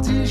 aujourd'hui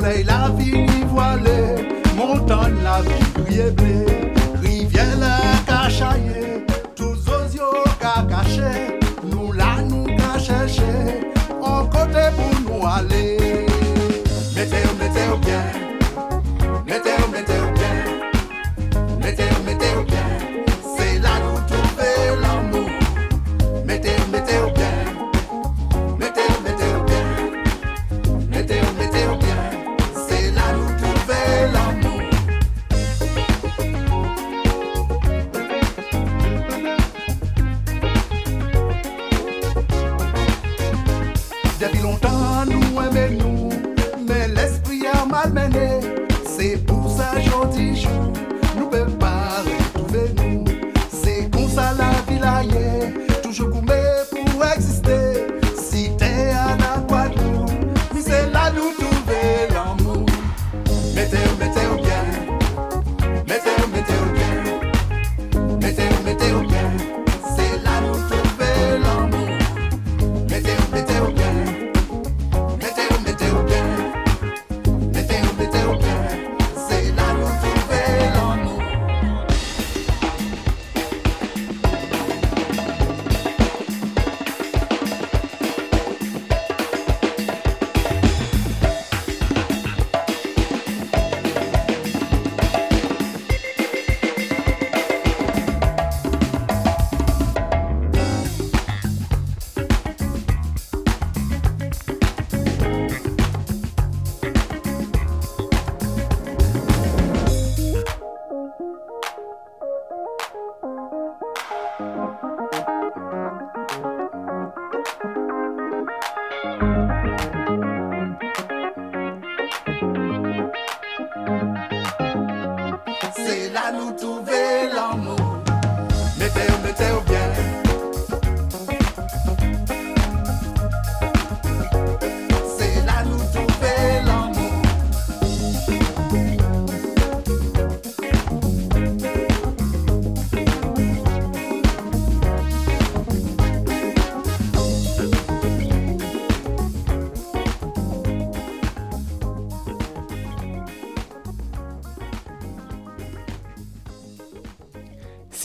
soleil la vie ni voilé, montagne la vie brille blé, rivière la cachaillé, tous os yeux nous là nous qu'a cherché,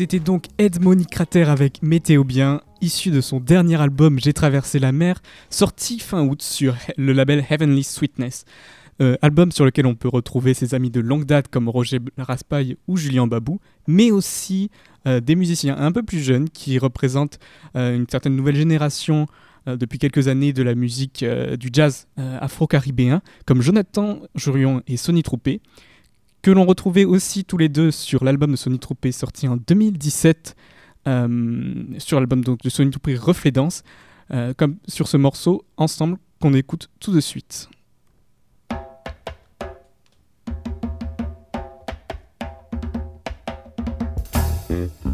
C'était donc Ed Crater avec Météo Bien, issu de son dernier album J'ai traversé la mer, sorti fin août sur le label Heavenly Sweetness. Euh, album sur lequel on peut retrouver ses amis de longue date comme Roger Raspail ou Julien Babou, mais aussi euh, des musiciens un peu plus jeunes qui représentent euh, une certaine nouvelle génération depuis quelques années de la musique du jazz afro-caribéen, comme Jonathan Jurion et Sonny Troupé, que l'on retrouvait aussi tous les deux sur l'album de Sonny Troupé sorti en 2017, euh, sur l'album de Sonny Troupé Reflet Danse, euh, comme sur ce morceau ensemble qu'on écoute tout de suite. Thank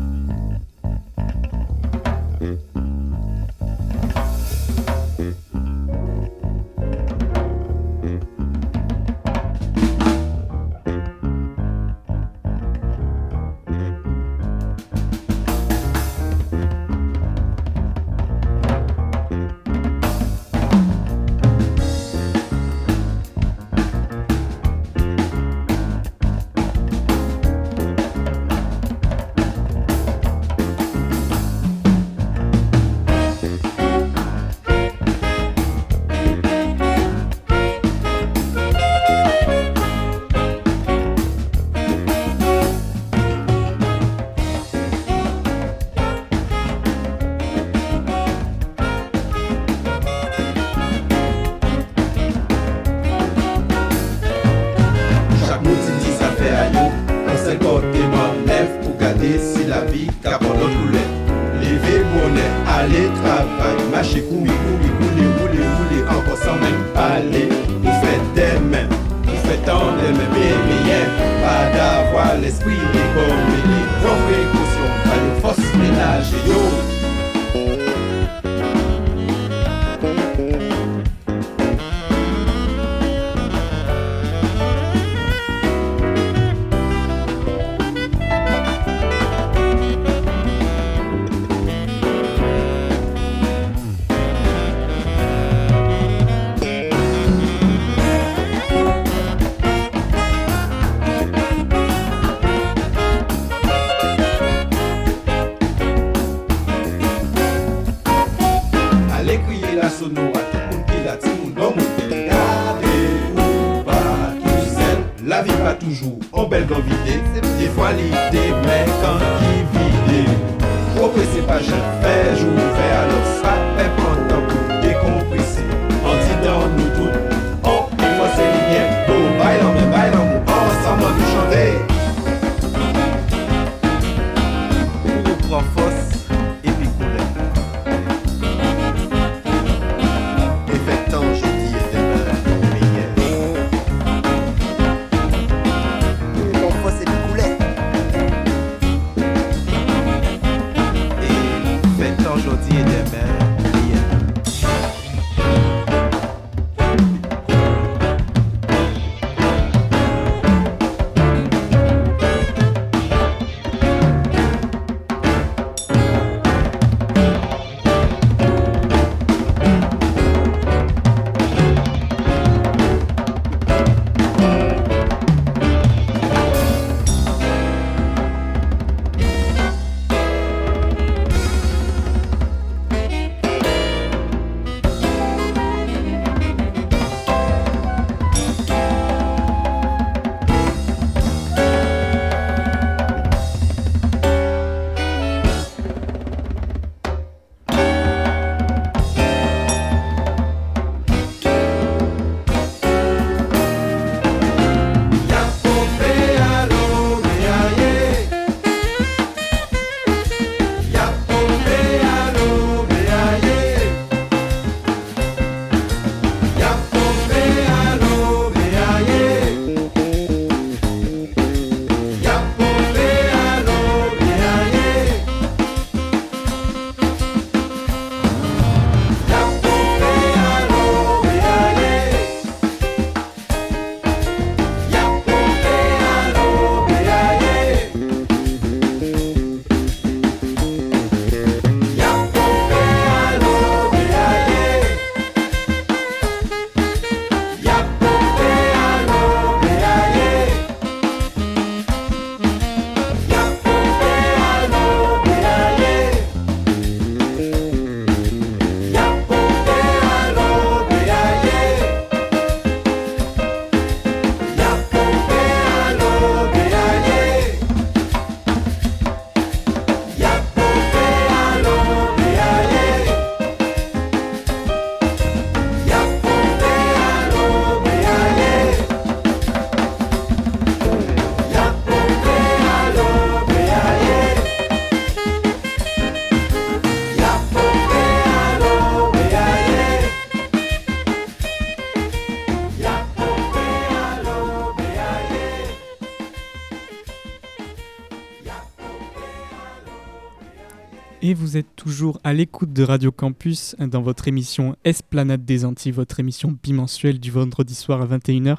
à l'écoute de Radio Campus dans votre émission Esplanade des Antilles, votre émission bimensuelle du vendredi soir à 21h,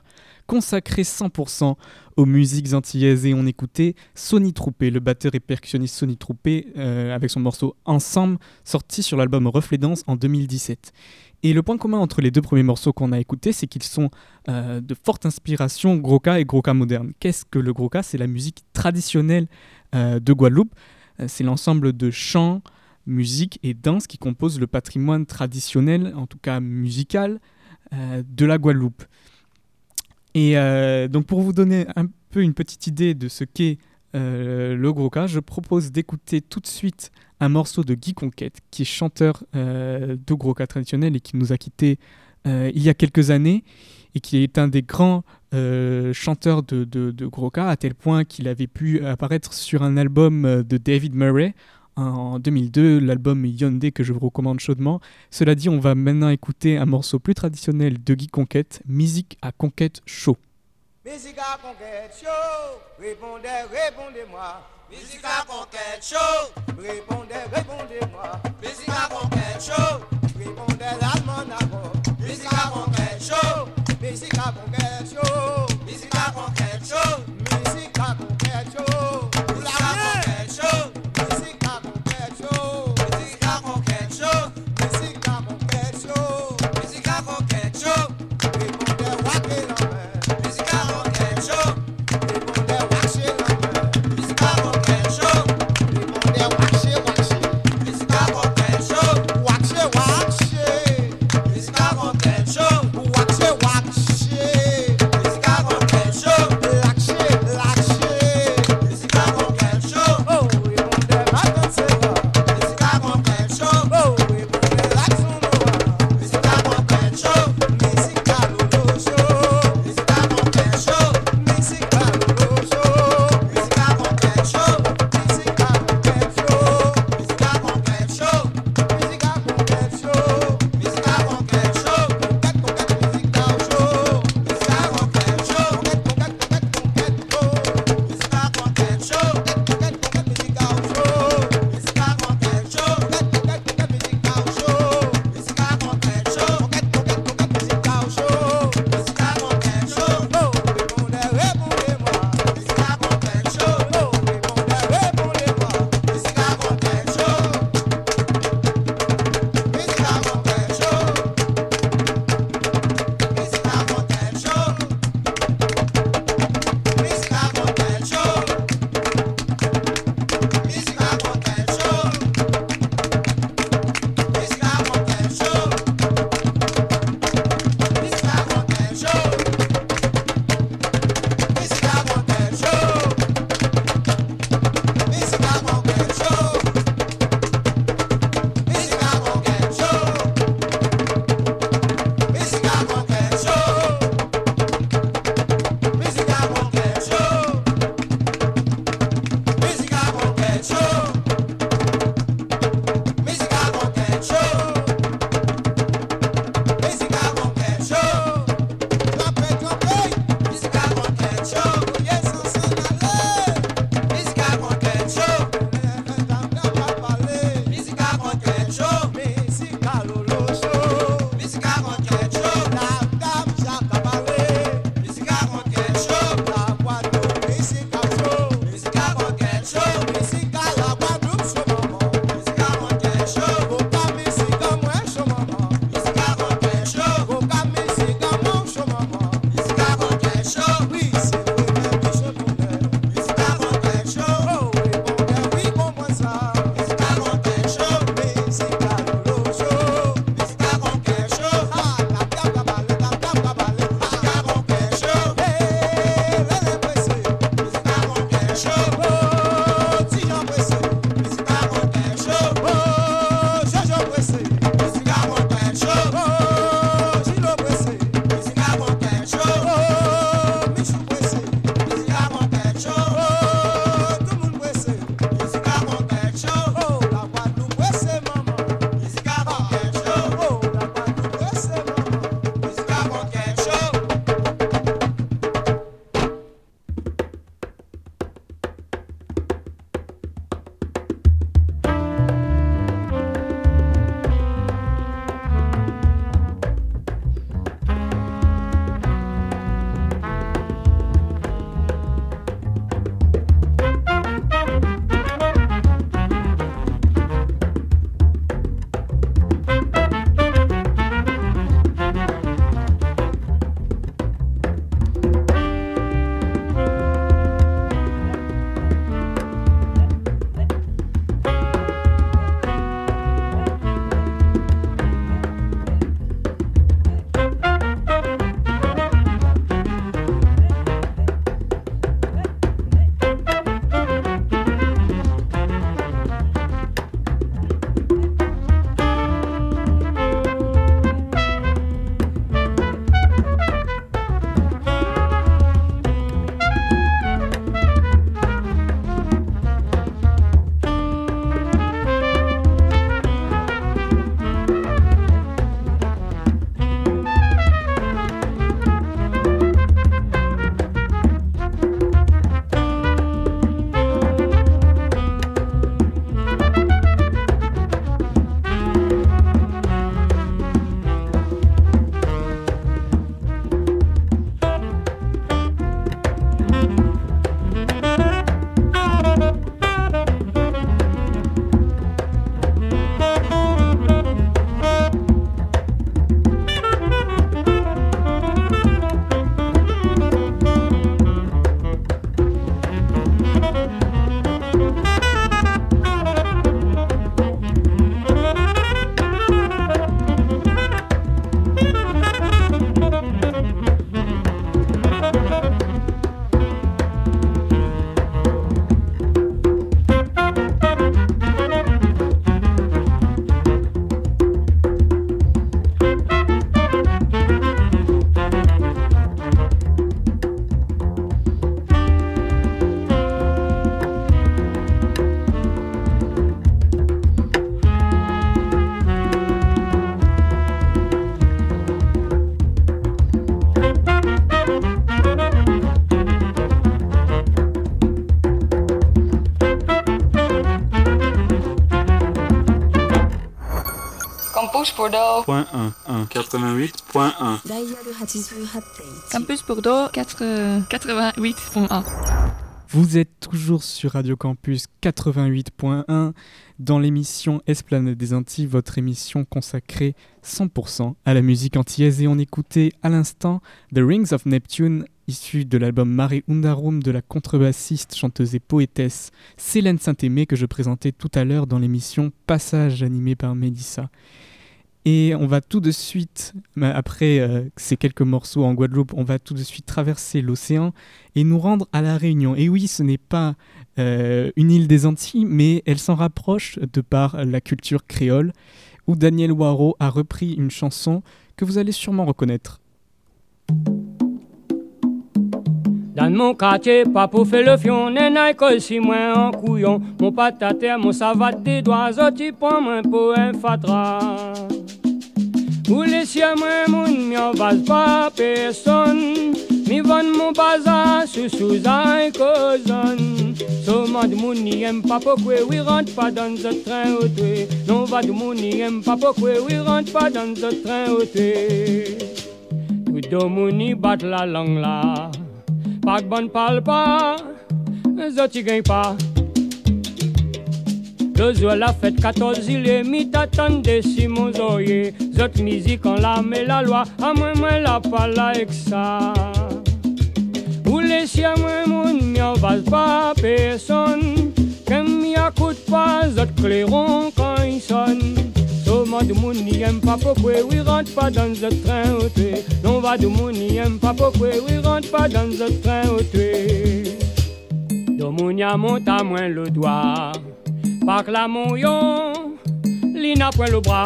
consacrée 100% aux musiques antillaises. Et on écoutait Sonny Troupé, le batteur et percussionniste Sonny Troupé, euh, avec son morceau Ensemble, sorti sur l'album Reflet Danse en 2017. Et le point commun entre les deux premiers morceaux qu'on a écoutés, c'est qu'ils sont euh, de forte inspiration Groka et Groka moderne. Qu'est-ce que le Groka? C'est la musique traditionnelle euh, de Guadeloupe. C'est l'ensemble de chants, musique et danse qui composent le patrimoine traditionnel, en tout cas musical, euh, de la Guadeloupe. Et euh, donc pour vous donner un peu une petite idée de ce qu'est le gros cas, je propose d'écouter tout de suite un morceau de Guy Conquête, qui est chanteur de gros cas traditionnel et qui nous a quittés il y a quelques années et qui est un des grands euh, chanteur de, de, à tel point qu'il avait pu apparaître sur un album euh, de David Murray en 2002, l'album Yondé que je vous recommande chaudement. Cela dit, on va maintenant écouter un morceau plus traditionnel de Guy Conquête, Musique à Conquête Chaud. Musique à Conquête Chaud, répondez, répondez-moi. Musique à Conquête Chaud, répondez, répondez-moi. Musique à Conquête Chaud, répondez l'allemand d'abord. Musique à Conquête Chaud, musique à Conquête Chaud, musique à Conquête Chaud, musique à Conquête Chaud. Bordeaux. Point 1, 1, 88.1. Campus Bordeaux 4, 88.1. Vous êtes toujours sur Radio Campus 88.1 dans l'émission Esplanade des Antilles, votre émission consacrée 100% à la musique antillaise et on écoutait à l'instant The Rings of Neptune issu de l'album Mare Undarum de la contrebassiste, chanteuse et poétesse Célène Saint-Aimé que je présentais tout à l'heure dans l'émission Passage animée par Mélissa. Et on va tout de suite, après euh, ces quelques morceaux en Guadeloupe, on va tout de suite traverser l'océan et nous rendre à la Réunion. Et oui, ce n'est pas euh, une île des Antilles, mais elle s'en rapproche de par la culture créole, où Daniel Waro a repris une chanson que vous allez sûrement reconnaître. Dans mon quartier, pas pour faire le fion, n'est si en couillon. Mon patate, mon savate des doigts, un. Ou lesye mwen moun myon vaz pa peson. Mi van moun baza sou souzay kozon. Soman moun ni yem pa pokwe We wi rent pa dan zot tren otwe Non vad moun ni yem pa pokwe We wi rent pa dan zot tren otwe Touto moun ni bat la lang la. Pak ban pal pa Zot yi gen pa. Deux jours la fête 14 il est mis t'attendez Simon Zoye. Zot musique en la met la loi, à moi moi la pas la ça. Ou les siens moi mon m'y va pas personne. Qu'aime m'y coûte pas, zot clairon quand il sonne. Soma de moun n'y aime pas pourquoi oui rentre pas dans ce train au Non va de moun n'y aime pas pourquoi oui rentre pas dans ce train au De moun y a monte à moins le doigt. Par la mouillon, li n'a point le bras.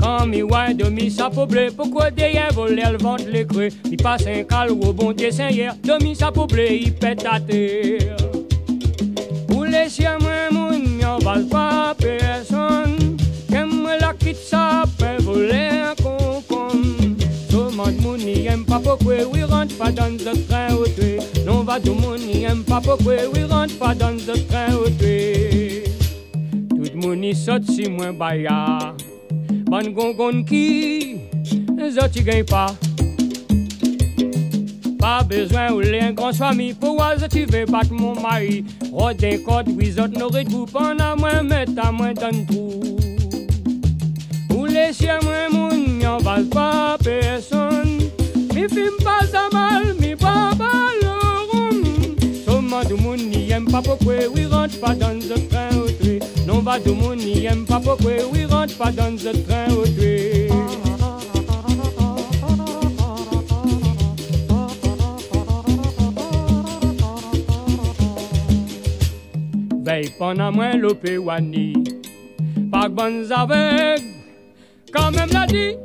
Quand mi ouais de mi sa blé, pourquoi derrière voler le ventre les creux. Il passe un cal au bon dessin hier, de mi sa blé, il pète à terre. Pour les siens, moi, moun, y'en va pas personne. Qu'aime la quitte ça, peut voler un concombre. Le n'y aime pas oui rentre pas dans ce train au tout ah. le monde n'y aime pas pourquoi oui rentre pas dans ce train au. Tout le monde y saute si moins baya. Ban gongon qui, zoti gagne pas. Pas besoin ou les grand famille pour tu veux battre mon mari. Rodin code, wizard n'aurait tout pendant moi, mettre à moi dans tout. Ou les chiens, mon y'en va pas personne. Mi film pas pourquoi oui rentre pas dans ce train au tué. Non, va du monde n'y aime pas pourquoi oui rentre pas dans ce train au tué. veille pendant moins l'opé wani. Pas bonnes avec, quand même l'a dit.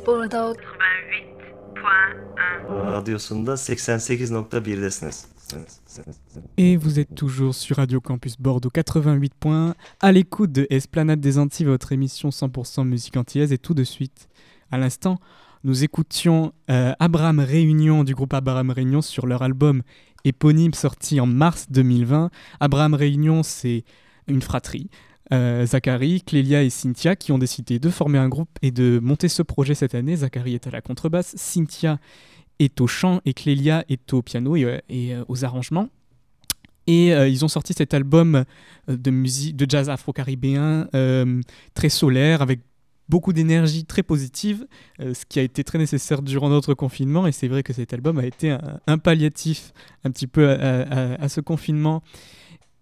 Bordeaux. Radyosunda 88.1'desiniz. Et vous êtes toujours sur Radio Campus Bordeaux 88 points, à l'écoute de Esplanade des Antilles, votre émission 100% musique antillaise. Et tout de suite, à l'instant, nous écoutions euh, Abraham Réunion du groupe Abraham Réunion sur leur album éponyme sorti en mars 2020. Abraham Réunion, c'est une fratrie. Euh, Zachary, Clélia et Cynthia qui ont décidé de former un groupe et de monter ce projet cette année. Zachary est à la contrebasse, Cynthia est au chant et Clélia est au piano et, euh, euh, aux arrangements. Et ils ont sorti cet album de musique, de jazz afro-caribéen très solaire avec beaucoup d'énergie très positive, ce qui a été très nécessaire durant notre confinement. Et c'est vrai que cet album a été un, palliatif un petit peu à ce confinement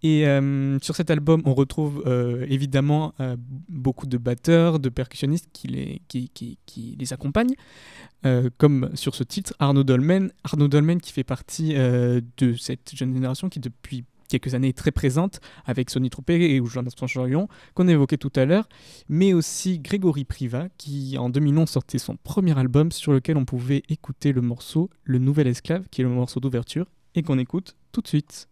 et euh, sur cet album, on retrouve euh, évidemment euh, beaucoup de batteurs, de percussionnistes qui les, accompagnent, comme sur ce titre, Arnaud Dolmen. Arnaud Dolmen qui fait partie de cette jeune génération qui depuis quelques années est très présente avec Sonny Troupé et Jonathan Chorion qu'on évoquait tout à l'heure, mais aussi Grégory Priva qui en 2011 sortait son premier album sur lequel on pouvait écouter le morceau Le Nouvel Esclave qui est le morceau d'ouverture et qu'on écoute tout de suite.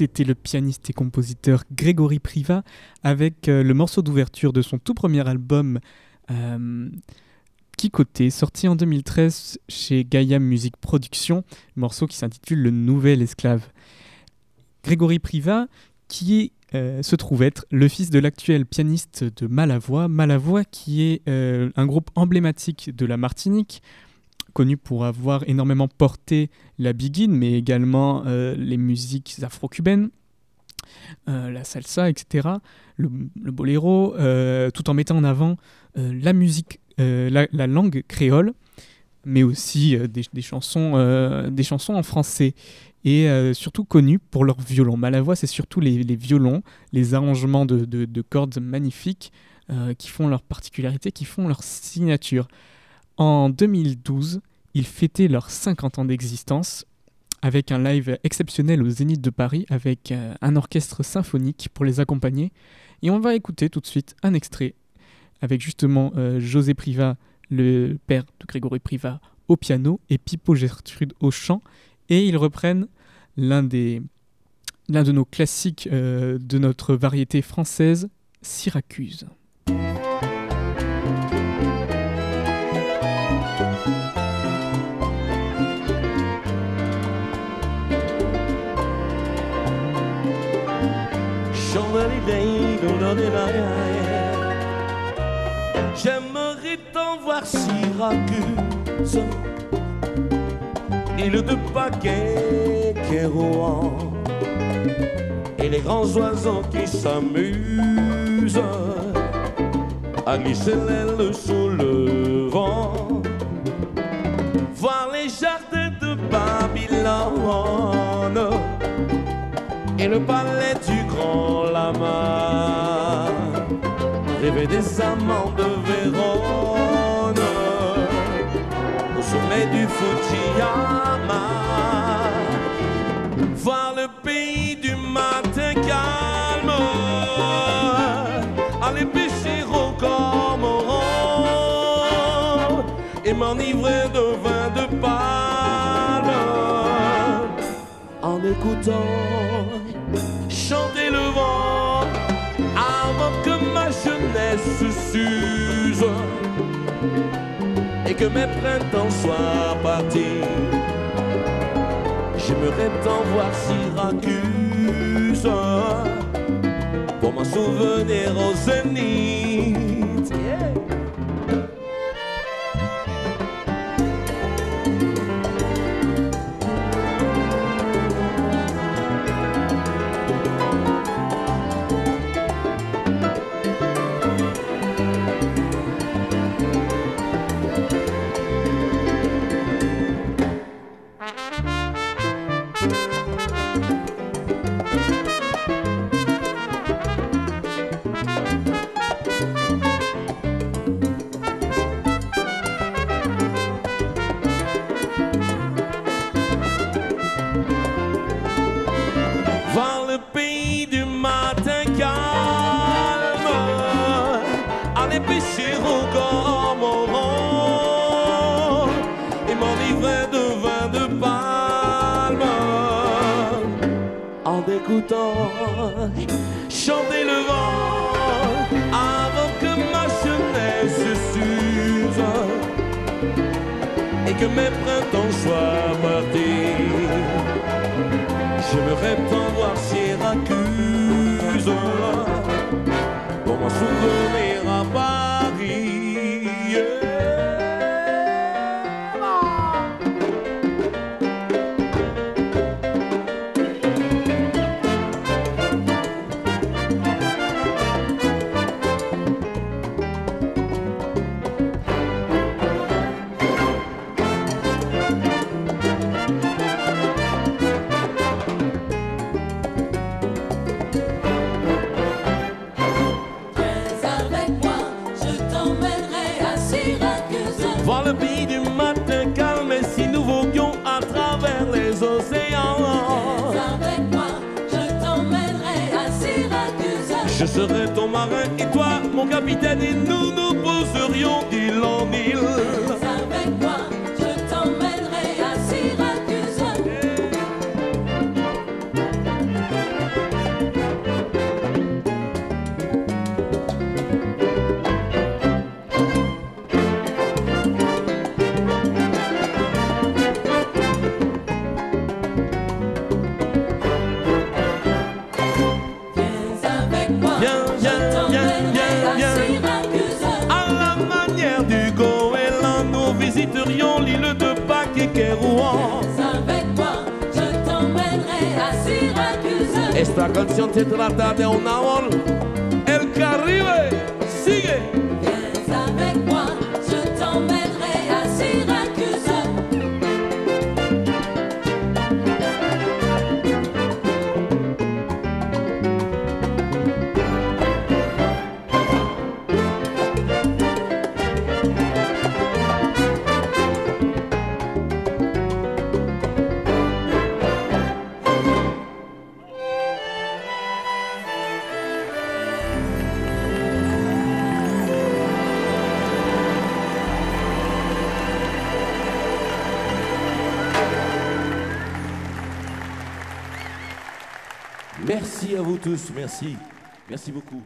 C'était le pianiste et compositeur Grégory Priva avec euh, le morceau d'ouverture de son tout premier album euh, Kikoté, sorti en 2013 chez Gaia Music Production, morceau qui s'intitule Le Nouvel Esclave. Grégory Priva, qui euh, se trouve être le fils de l'actuel pianiste de Malavoie, Malavoie qui est euh, un groupe emblématique de la Martinique, connu pour avoir énormément porté la biguine, mais également euh, les musiques afro-cubaines, euh, la salsa, etc., le, boléro, euh, tout en mettant en avant la musique, la, la langue créole, mais aussi des, chansons, des chansons en français, et surtout connu pour leurs violons. Malavoie, c'est surtout les, violons, les arrangements de, de- de cordes magnifiques qui font leur particularité, qui font leur signature. En 2012, ils fêtaient leurs 50 ans d'existence avec un live exceptionnel au Zénith de Paris avec euh, un orchestre symphonique pour les accompagner. Et on va écouter tout de suite un extrait avec justement euh, José Priva, le père de Grégory Priva, au piano et Pipo Gertrude au chant. Et ils reprennent l'un des l'un de nos classiques euh, de notre variété française, Syracuse. J'aimerais t'en voir Syracuse, île de paquets Kérouan, et les grands oiseaux qui s'amusent à glisser l'aile sous le vent. Voir les jardins de Babylone et le palais du grand lama. Rêver des amants de Fujiyama. Voir le pays du matin calme, aller pêcher au cormoran. Et m'enivrer de vin de palme. En écoutant chanter le vent avant que ma jeunesse s'use que mes printemps soient partis. J'aimerais t'en voir Syracuse pour m'en souvenir au zénith. Écoutant Syracuse. Je serai ton marin et toi mon capitaine et nous nous poserions d'île en île. Canción se trata de un amor, el Caribe. tous. Merci. Merci beaucoup.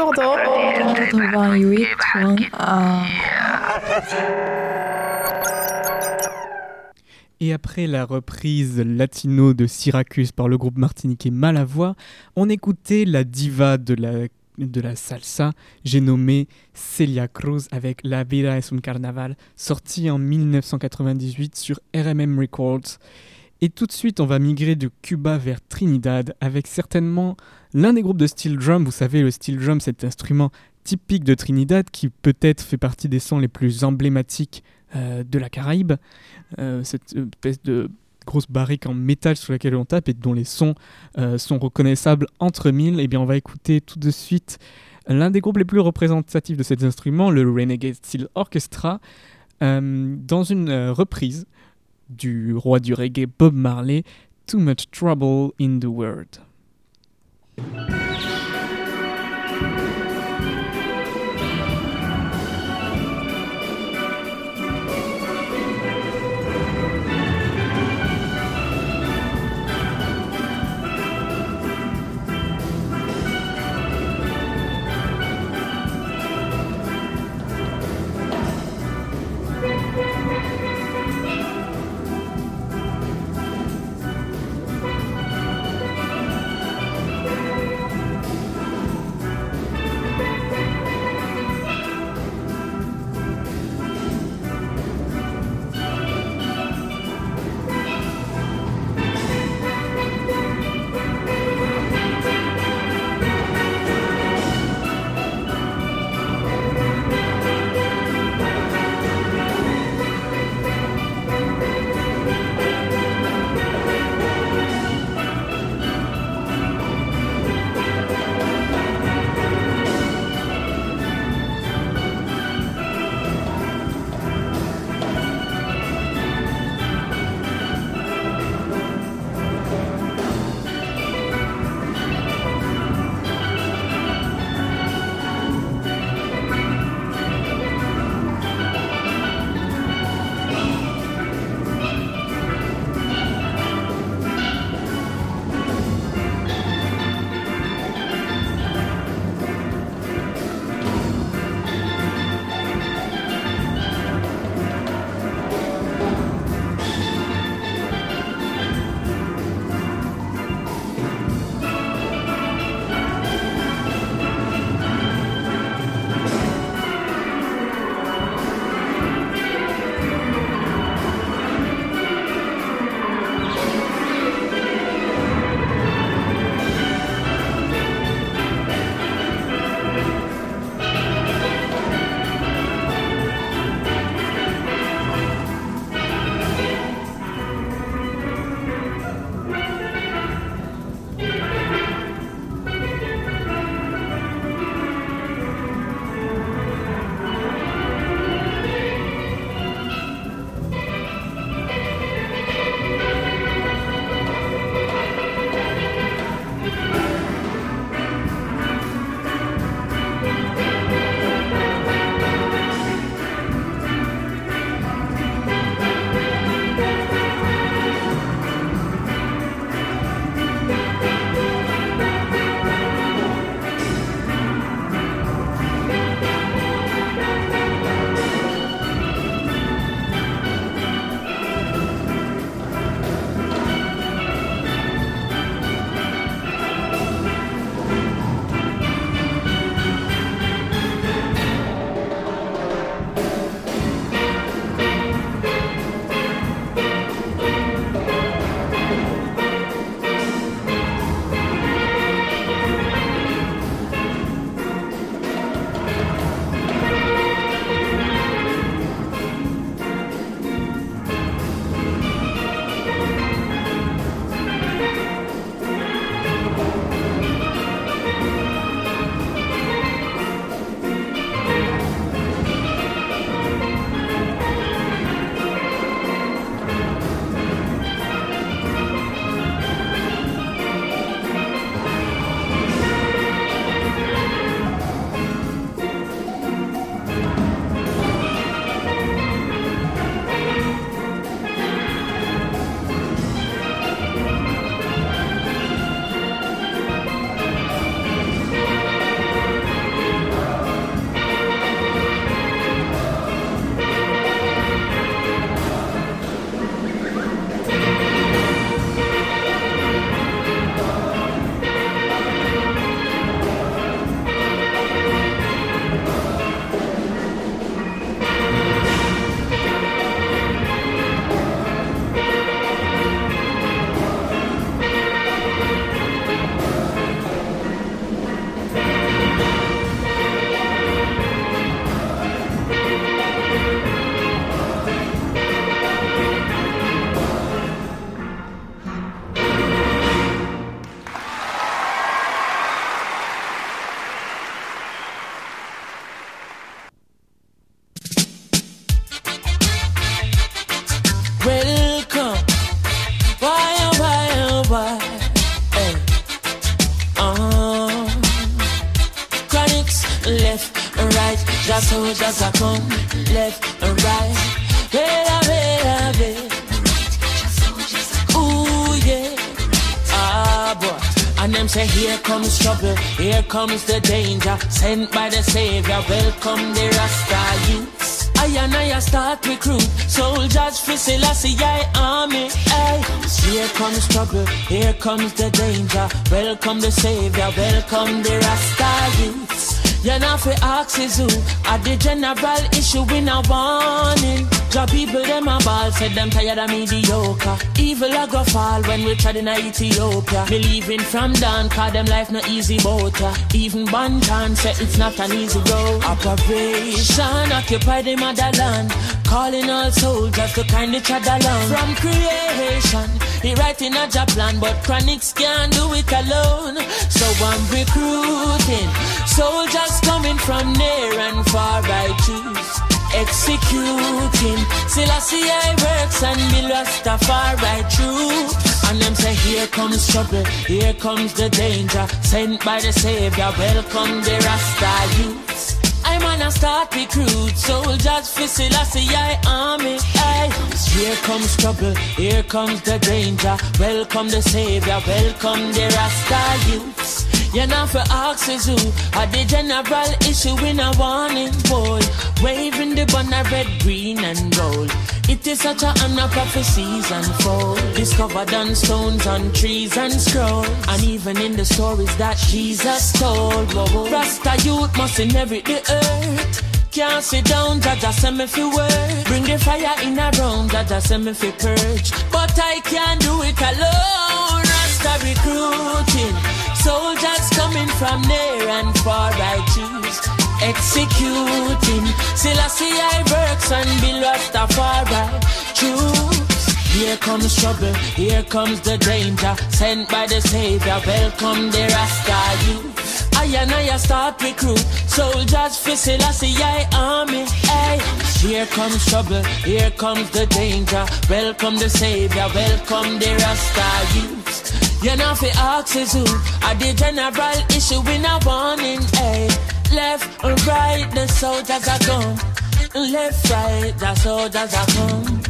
Campus Bordeaux, 88.1. Et après la reprise latino de Syracuse par le groupe martiniquais Malavoie, on écoutait la diva de la, de la salsa, j'ai nommé Celia Cruz avec La Vida es un Carnaval, sorti en 1998 sur RMM Records. Et tout de suite, on va migrer de Cuba vers Trinidad avec certainement l'un des groupes de steel drum. Vous savez, le steel drum, c'est un instrument typique de Trinidad qui peut-être fait partie des sons les plus emblématiques euh, de la Caraïbe. Euh, cette espèce de grosse barrique en métal sur laquelle on tape et dont les sons euh, sont reconnaissables entre mille. Et bien, on va écouter tout de suite l'un des groupes les plus représentatifs de cet instrument, le Renegade Steel Orchestra, dans une reprise du roi du reggae Bob Marley, Too Much Trouble in the World. Comes the danger. Welcome the Savior, welcome the Rasta youths. You're not for axes who are the general issue in a warning. Job people them a ball, said them tired of mediocre. Evil a go fall when we tried in Ethiopia. Believing from down, cause them life no easy boat. Even Bantan said it's not an easy road. Operation occupy the motherland. Calling all soldiers to kind each other along. From creation, he writing a job plan, but chronics can't do it alone. So I'm recruiting soldiers coming from near and far. I choose executing. Selassie I works and me Rastafari true. And them say here comes trouble, here comes the danger. Sent by the Savior, welcome the Rasta youths. I'm on a start recruit soldiers for Selassie I army. Here comes trouble, here comes the danger. Welcome the Savior, welcome the Rasta youths. You're not for axes who are the general issue in a warning boy. Waving the banner red, green and gold. It is such a honor prophecies unfold. Discovered on stones, on trees and scroll. And even in the stories that Jesus told. Rasta youth must inherit the earth. Can't sit down, Jaja send me fi work. Bring the fire in a room, Jaja send me fi purge. But I can't do it alone. Rasta recruiting. Soldiers coming from near and far, I choose executing. Selassie I works and Bill Rastafari choose. Here comes trouble, here comes the danger. Sent by the Savior, welcome the Rasta youth. I and I start recruit soldiers for Selassie I army. Hey, here comes trouble, here comes the danger. Welcome the Savior, welcome the Rasta youth. You're not for axes who are the general issue in a warning. Hey, left and right, the soldiers are gone. Left, right, the soldiers are come.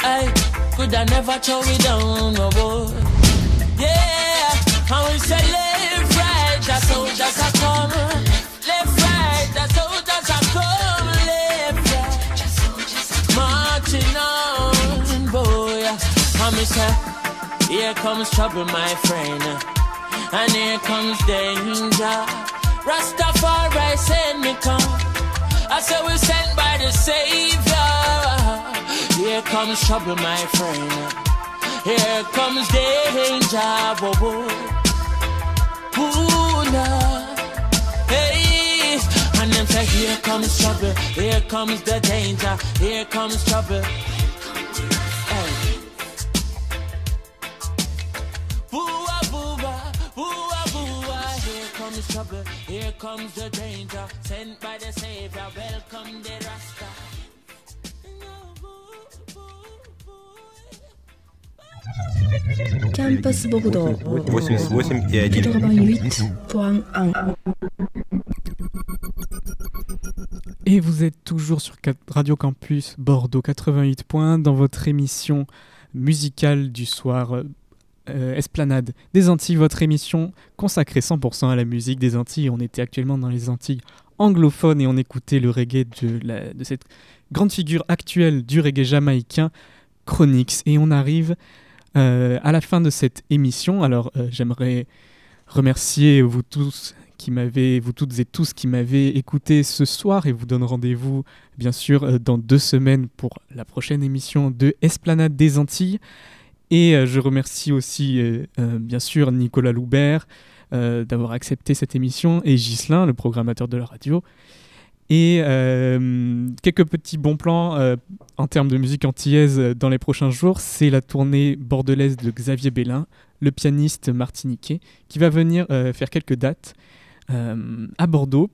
Hey, could I never throw it down, no boy. Yeah, and we say left, the soldiers are come. Left, right, the soldiers are come. Left, right, marching on, boy. Me say, here comes trouble, my friend, and here comes danger. Rastafari send me come. I say we sent by the Savior. Here comes trouble, my friend. Here comes danger. Whoa, nah. Hey, and them say, here comes trouble. Here comes the danger. Here comes trouble. Hey. Boo-ah, boo-ah, boo-ah. Here comes trouble, here comes the danger. Sent by the Savior, welcome the Rasta. Campus Bordeaux. 88 et 1. 88.1. Et vous êtes toujours sur Radio Campus Bordeaux 88 points dans votre émission musicale du soir euh, Esplanade des Antilles, votre émission consacrée 100% à la musique des Antilles. On était actuellement dans les Antilles anglophones et on écoutait le reggae de, la- de cette grande figure actuelle du reggae jamaïcain, Chronix. Et on arrive à la fin de cette émission. Alors euh, j'aimerais remercier vous tous qui m'avez, vous toutes et tous qui m'avez écouté ce soir et vous donne rendez-vous bien sûr euh, dans deux semaines pour la prochaine émission de Esplanade des Antilles. Et euh, je remercie aussi euh, euh, bien sûr Nicolas Loubert euh, d'avoir accepté cette émission et Ghislain, le programmateur de la radio. Et euh, quelques petits bons plans euh, en termes de musique antillaise euh, dans les prochains jours, c'est la tournée bordelaise de Xavier Bellin, le pianiste martiniquais, qui va venir faire quelques dates à Bordeaux.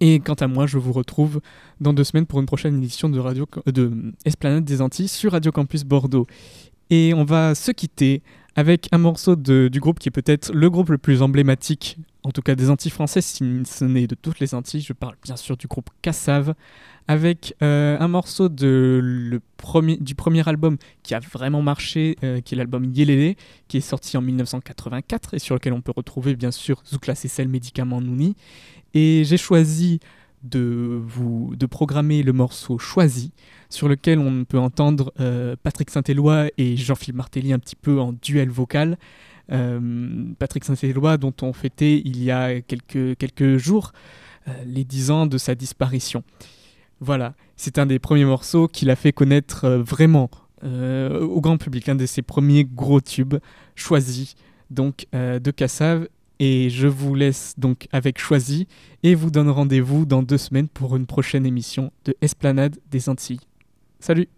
Et quant à moi, je vous retrouve dans deux semaines pour une prochaine édition de, radio, de Esplanade des Antilles sur Radio Campus Bordeaux. Et on va se quitter avec un morceau de- du groupe qui est peut-être le groupe le plus emblématique, en tout cas des Antilles françaises, si ce n'est de toutes les Antilles. Je parle bien sûr du groupe Cassav, avec euh, un morceau de, le premier, du premier album qui a vraiment marché, euh, qui est l'album Yelele, qui est sorti en 1984 et sur lequel on peut retrouver bien sûr Zoukla Cessel Médicament Nouni. Et j'ai choisi de vous de programmer le morceau Choisi, sur lequel on peut entendre euh, Patrick Saint-Éloi et Jean-Philippe Martelly un petit peu en duel vocal. Euh, Patrick Saint-Éloi, dont on fêtait il y a quelques, quelques jours euh, les 10 ans de sa disparition. Voilà, c'est un des premiers morceaux qu'il a fait connaître vraiment au grand public, un de ses premiers gros tubes choisis donc de Cassav. Et je vous laisse donc avec Choisi et vous donne rendez-vous dans deux semaines pour une prochaine émission de Esplanade des Antilles. Salut